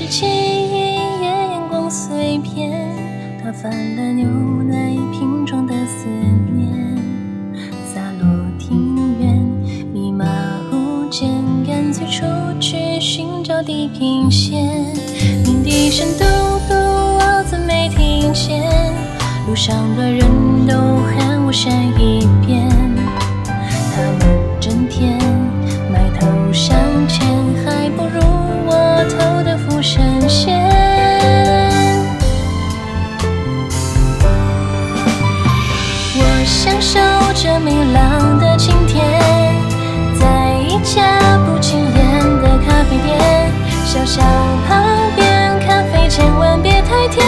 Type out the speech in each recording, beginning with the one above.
拾起一页阳，光碎片，打翻了牛奶瓶装的思念，洒落庭院，密码无间，干脆出去寻找地平线。鸣笛声嘟嘟，我怎没听见？路上的人都着明朗的晴天，在一家不起眼的咖啡店，小小旁边，咖啡千万别太甜，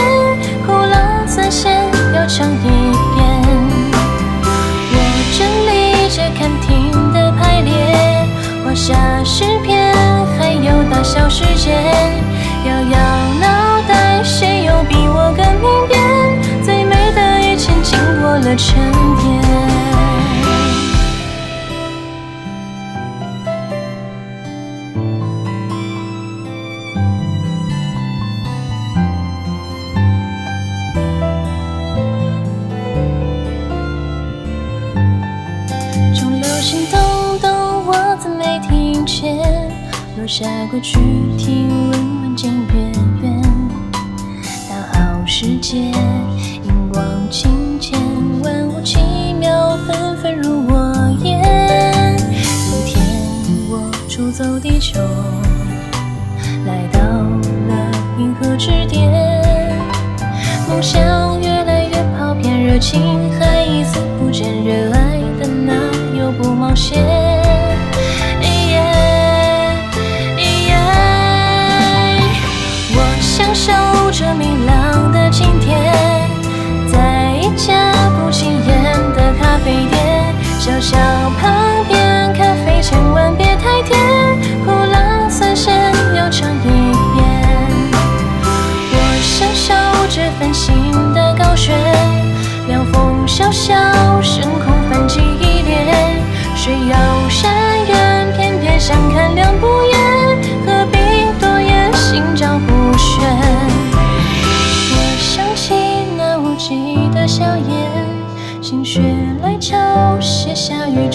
胡辣酸咸要尝一遍。我整理着看厅的排列，画下诗篇，还有大小世界，摇摇脑袋，谁又比我更明辨？最美的一切经过了沉淀。落下归去，听闻闻见月圆。大好世界，荧光清浅，万物奇妙，纷纷入我眼。有天我出走地球，来到了银河之巅。梦想越来越跑偏，热情还一丝不减，热爱的哪有不冒险？风萧萧，升空泛起一帘，水遥山远，偏偏相看两不厌，何必多言，心照不宣。我想起那无际的笑颜，心血来潮，写下与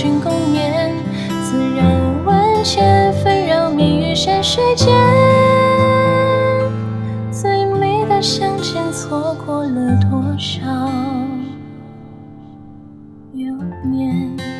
Yêu.